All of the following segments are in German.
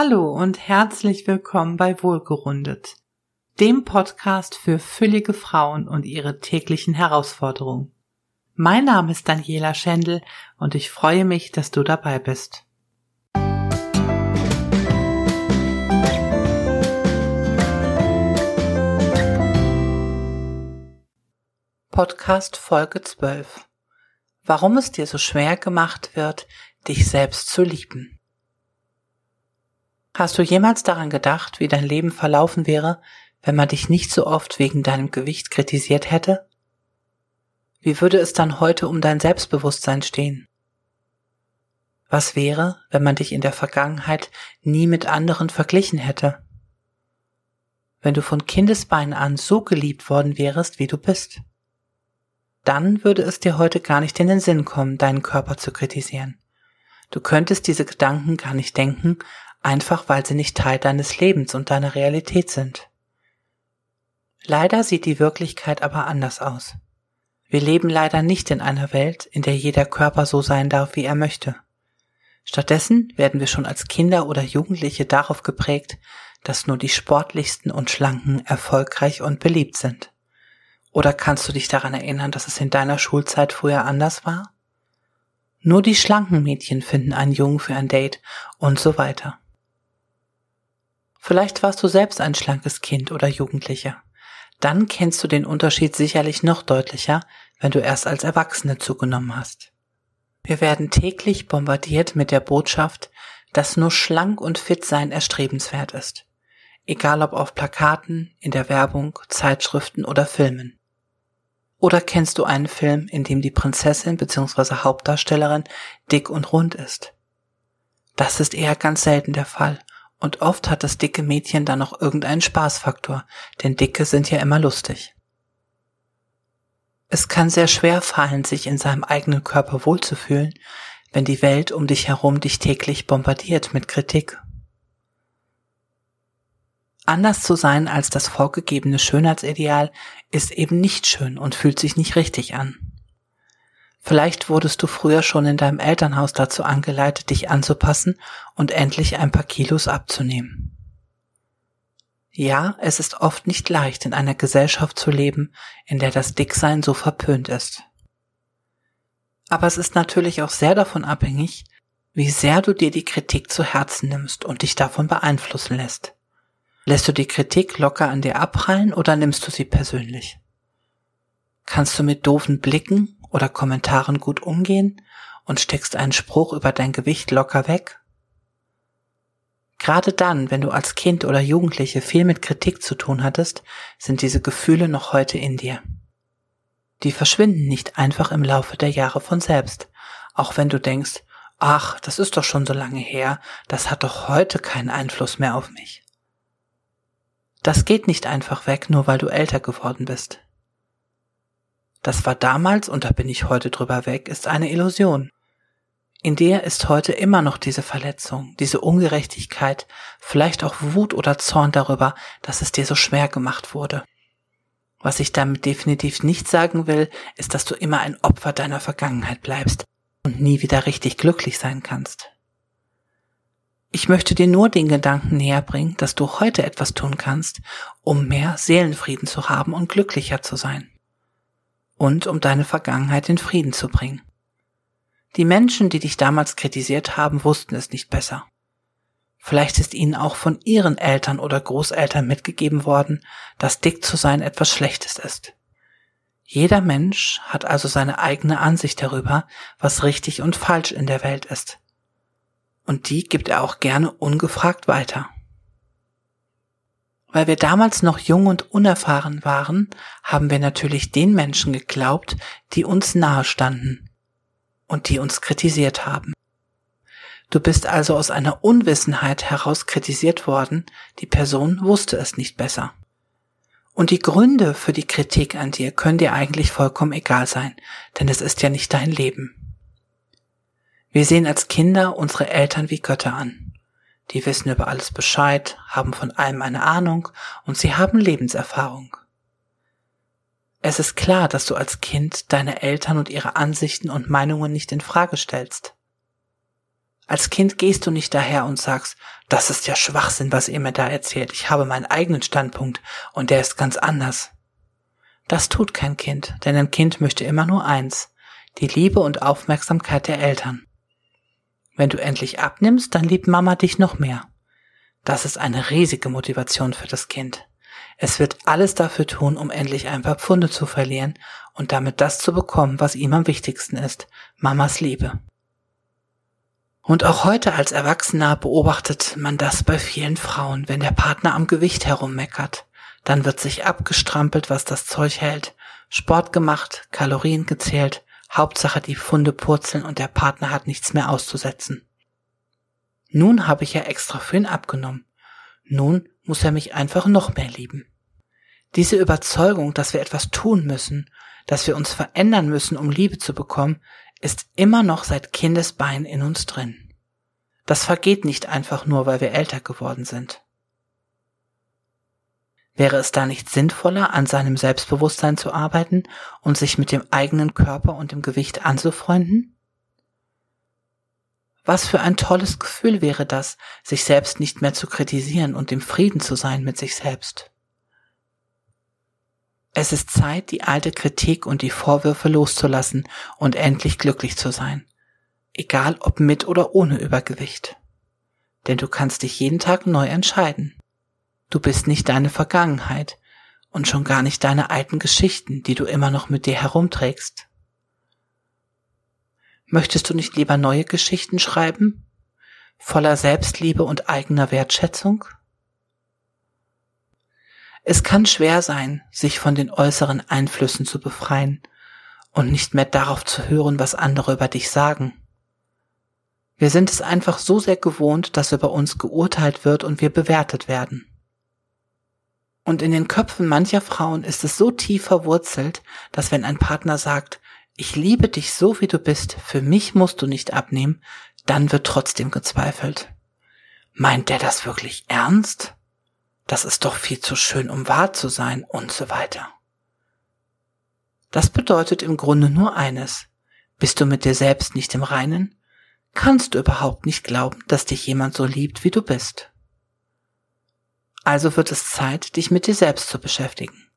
Hallo und herzlich willkommen bei Wohlgerundet, dem Podcast für füllige Frauen und ihre täglichen Herausforderungen. Mein Name ist Daniela Schendl und ich freue mich, dass du dabei bist. Podcast Folge 12 Warum es dir so schwer gemacht wird, dich selbst zu lieben. Hast du jemals daran gedacht, wie dein Leben verlaufen wäre, wenn man dich nicht so oft wegen deinem Gewicht kritisiert hätte? Wie würde es dann heute um dein Selbstbewusstsein stehen? Was wäre, wenn man dich in der Vergangenheit nie mit anderen verglichen hätte? Wenn du von Kindesbeinen an so geliebt worden wärest, wie du bist? Dann würde es dir heute gar nicht in den Sinn kommen, deinen Körper zu kritisieren. Du könntest diese Gedanken gar nicht denken, einfach weil sie nicht Teil deines Lebens und deiner Realität sind. Leider sieht die Wirklichkeit aber anders aus. Wir leben leider nicht in einer Welt, in der jeder Körper so sein darf, wie er möchte. Stattdessen werden wir schon als Kinder oder Jugendliche darauf geprägt, dass nur die sportlichsten und schlanken erfolgreich und beliebt sind. Oder kannst du dich daran erinnern, dass es in deiner Schulzeit früher anders war? Nur die schlanken Mädchen finden einen Jungen für ein Date und so weiter. Vielleicht warst du selbst ein schlankes Kind oder Jugendlicher. Dann kennst du den Unterschied sicherlich noch deutlicher, wenn du erst als Erwachsene zugenommen hast. Wir werden täglich bombardiert mit der Botschaft, dass nur schlank und fit sein erstrebenswert ist. Egal ob auf Plakaten, in der Werbung, Zeitschriften oder Filmen. Oder kennst du einen Film, in dem die Prinzessin bzw. Hauptdarstellerin dick und rund ist? Das ist eher ganz selten der Fall und oft hat das dicke Mädchen dann noch irgendeinen Spaßfaktor, denn Dicke sind ja immer lustig. Es kann sehr schwer fallen, sich in seinem eigenen Körper wohlzufühlen, wenn die Welt um dich herum dich täglich bombardiert mit Kritik. Anders zu sein als das vorgegebene Schönheitsideal ist eben nicht schön und fühlt sich nicht richtig an. Vielleicht wurdest du früher schon in deinem Elternhaus dazu angeleitet, dich anzupassen und endlich ein paar Kilos abzunehmen. Ja, es ist oft nicht leicht, in einer Gesellschaft zu leben, in der das Dicksein so verpönt ist. Aber es ist natürlich auch sehr davon abhängig, wie sehr du dir die Kritik zu Herzen nimmst und dich davon beeinflussen lässt. Lässt du die Kritik locker an dir abprallen oder nimmst du sie persönlich? Kannst du mit doofen Blicken oder Kommentaren gut umgehen und steckst einen Spruch über dein Gewicht locker weg? Gerade dann, wenn du als Kind oder Jugendliche viel mit Kritik zu tun hattest, sind diese Gefühle noch heute in dir. Die verschwinden nicht einfach im Laufe der Jahre von selbst, auch wenn du denkst, ach, das ist doch schon so lange her, das hat doch heute keinen Einfluss mehr auf mich. Das geht nicht einfach weg, nur weil du älter geworden bist. Das war damals und da bin ich heute drüber weg, ist eine Illusion. In dir ist heute immer noch diese Verletzung, diese Ungerechtigkeit, vielleicht auch Wut oder Zorn darüber, dass es dir so schwer gemacht wurde. Was ich damit definitiv nicht sagen will, ist, dass du immer ein Opfer deiner Vergangenheit bleibst und nie wieder richtig glücklich sein kannst. Ich möchte dir nur den Gedanken näher bringen, dass du heute etwas tun kannst, um mehr Seelenfrieden zu haben und glücklicher zu sein und um deine Vergangenheit in Frieden zu bringen. Die Menschen, die dich damals kritisiert haben, wussten es nicht besser. Vielleicht ist ihnen auch von ihren Eltern oder Großeltern mitgegeben worden, dass dick zu sein etwas Schlechtes ist. Jeder Mensch hat also seine eigene Ansicht darüber, was richtig und falsch in der Welt ist. Und die gibt er auch gerne ungefragt weiter. Weil wir damals noch jung und unerfahren waren, haben wir natürlich den Menschen geglaubt, die uns nahe standen und die uns kritisiert haben. Du bist also aus einer Unwissenheit heraus kritisiert worden, die Person wusste es nicht besser. Und die Gründe für die Kritik an dir können dir eigentlich vollkommen egal sein, denn es ist ja nicht dein Leben. Wir sehen als Kinder unsere Eltern wie Götter an. Die wissen über alles Bescheid, haben von allem eine Ahnung und sie haben Lebenserfahrung. Es ist klar, dass du als Kind deine Eltern und ihre Ansichten und Meinungen nicht in Frage stellst. Als Kind gehst du nicht daher und sagst, das ist ja Schwachsinn, was ihr mir da erzählt. Ich habe meinen eigenen Standpunkt und der ist ganz anders. Das tut kein Kind, denn ein Kind möchte immer nur eins, die Liebe und Aufmerksamkeit der Eltern. Wenn du endlich abnimmst, dann liebt Mama dich noch mehr. Das ist eine riesige Motivation für das Kind. Es wird alles dafür tun, um endlich ein paar Pfunde zu verlieren und damit das zu bekommen, was ihm am wichtigsten ist, Mamas Liebe. Und auch heute als Erwachsener beobachtet man das bei vielen Frauen, wenn der Partner am Gewicht herummeckert. Dann wird sich abgestrampelt, was das Zeug hält, Sport gemacht, Kalorien gezählt, Hauptsache die Funde purzeln und der Partner hat nichts mehr auszusetzen. Nun habe ich ja extra für ihn abgenommen. Nun muss er mich einfach noch mehr lieben. Diese Überzeugung, dass wir etwas tun müssen, dass wir uns verändern müssen, um Liebe zu bekommen, ist immer noch seit Kindesbein in uns drin. Das vergeht nicht einfach nur, weil wir älter geworden sind. Wäre es da nicht sinnvoller, an seinem Selbstbewusstsein zu arbeiten und sich mit dem eigenen Körper und dem Gewicht anzufreunden? Was für ein tolles Gefühl wäre das, sich selbst nicht mehr zu kritisieren und im Frieden zu sein mit sich selbst. Es ist Zeit, die alte Kritik und die Vorwürfe loszulassen und endlich glücklich zu sein. Egal ob mit oder ohne Übergewicht. Denn du kannst dich jeden Tag neu entscheiden. Du bist nicht deine Vergangenheit und schon gar nicht deine alten Geschichten, die du immer noch mit dir herumträgst. Möchtest du nicht lieber neue Geschichten schreiben? Voller Selbstliebe und eigener Wertschätzung? Es kann schwer sein, sich von den äußeren Einflüssen zu befreien und nicht mehr darauf zu hören, was andere über dich sagen. Wir sind es einfach so sehr gewohnt, dass über uns geurteilt wird und wir bewertet werden. Und in den Köpfen mancher Frauen ist es so tief verwurzelt, dass wenn ein Partner sagt, ich liebe dich so wie du bist, für mich musst du nicht abnehmen, dann wird trotzdem gezweifelt. Meint der das wirklich ernst? das ist doch viel zu schön, um wahr zu sein und so weiter. Das bedeutet im Grunde nur eines. Bist du mit dir selbst nicht im Reinen? Kannst du überhaupt nicht glauben, dass dich jemand so liebt, wie du bist. Also wird es Zeit, dich mit dir selbst zu beschäftigen.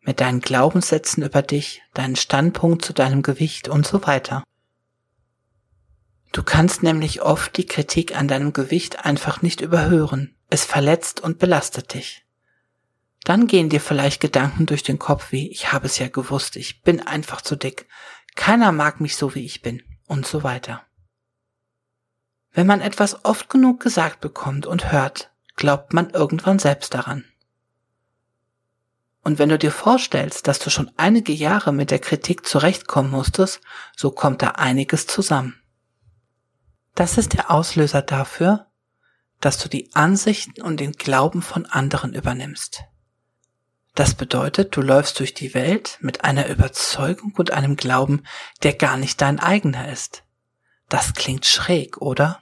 Mit deinen Glaubenssätzen über dich, deinen Standpunkt zu deinem Gewicht und so weiter. Du kannst nämlich oft die Kritik an deinem Gewicht einfach nicht überhören, es verletzt und belastet dich. Dann gehen dir vielleicht Gedanken durch den Kopf wie, ich habe es ja gewusst, ich bin einfach zu dick, keiner mag mich so wie ich bin und so weiter. Wenn man etwas oft genug gesagt bekommt und hört, glaubt man irgendwann selbst daran. Und wenn du dir vorstellst, dass du schon einige Jahre mit der Kritik zurechtkommen musstest, so kommt da einiges zusammen. Das ist der Auslöser dafür, dass du die Ansichten und den Glauben von anderen übernimmst. Das bedeutet, du läufst durch die Welt mit einer Überzeugung und einem Glauben, der gar nicht dein eigener ist. Das klingt schräg, oder?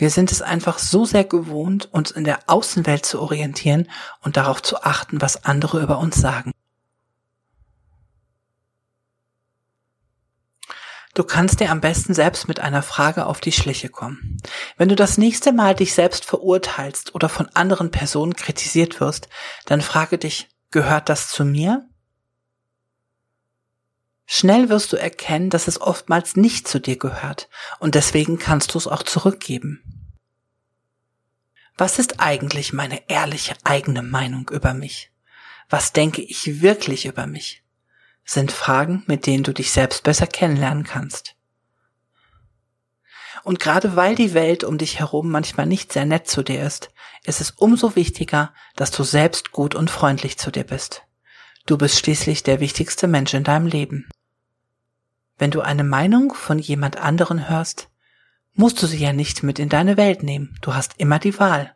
Wir sind es einfach so sehr gewohnt, uns in der Außenwelt zu orientieren und darauf zu achten, was andere über uns sagen. Du kannst dir am besten selbst mit einer Frage auf die Schliche kommen. Wenn du das nächste Mal dich selbst verurteilst oder von anderen Personen kritisiert wirst, dann frage dich, gehört das zu mir? Schnell wirst du erkennen, dass es oftmals nicht zu dir gehört und deswegen kannst du es auch zurückgeben. Was ist eigentlich meine ehrliche eigene Meinung über mich? Was denke ich wirklich über mich? sind Fragen, mit denen du dich selbst besser kennenlernen kannst. Und gerade weil die Welt um dich herum manchmal nicht sehr nett zu dir ist, ist es umso wichtiger, dass du selbst gut und freundlich zu dir bist. Du bist schließlich der wichtigste Mensch in deinem Leben. Wenn du eine Meinung von jemand anderen hörst, musst du sie ja nicht mit in deine Welt nehmen. Du hast immer die Wahl,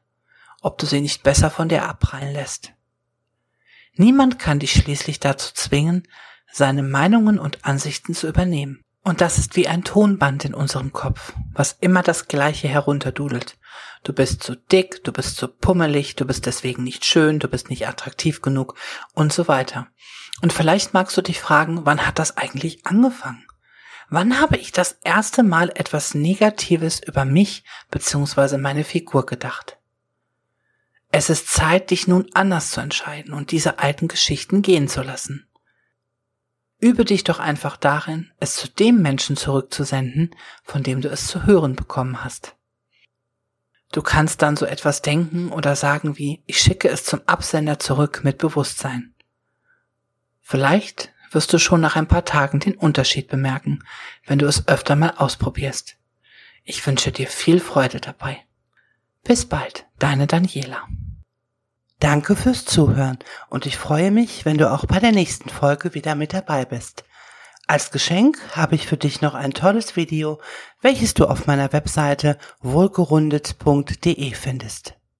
ob du sie nicht besser von dir abprallen lässt. Niemand kann dich schließlich dazu zwingen, seine Meinungen und Ansichten zu übernehmen. Und das ist wie ein Tonband in unserem Kopf, was immer das Gleiche herunterdudelt. Du bist zu dick, du bist zu pummelig, du bist deswegen nicht schön, du bist nicht attraktiv genug und so weiter. Und vielleicht magst du dich fragen, wann hat das eigentlich angefangen? Wann habe ich das erste Mal etwas Negatives über mich bzw. meine Figur gedacht? Es ist Zeit, dich nun anders zu entscheiden und diese alten Geschichten gehen zu lassen. Übe dich doch einfach darin, es zu dem Menschen zurückzusenden, von dem du es zu hören bekommen hast. Du kannst dann so etwas denken oder sagen wie, ich schicke es zum Absender zurück mit Bewusstsein. Vielleicht wirst du schon nach ein paar Tagen den Unterschied bemerken, wenn du es öfter mal ausprobierst. Ich wünsche dir viel Freude dabei. Bis bald, deine Daniela. Danke fürs Zuhören und ich freue mich, wenn du auch bei der nächsten Folge wieder mit dabei bist. Als Geschenk habe ich für dich noch ein tolles Video, welches du auf meiner Webseite wohlgerundet.de findest.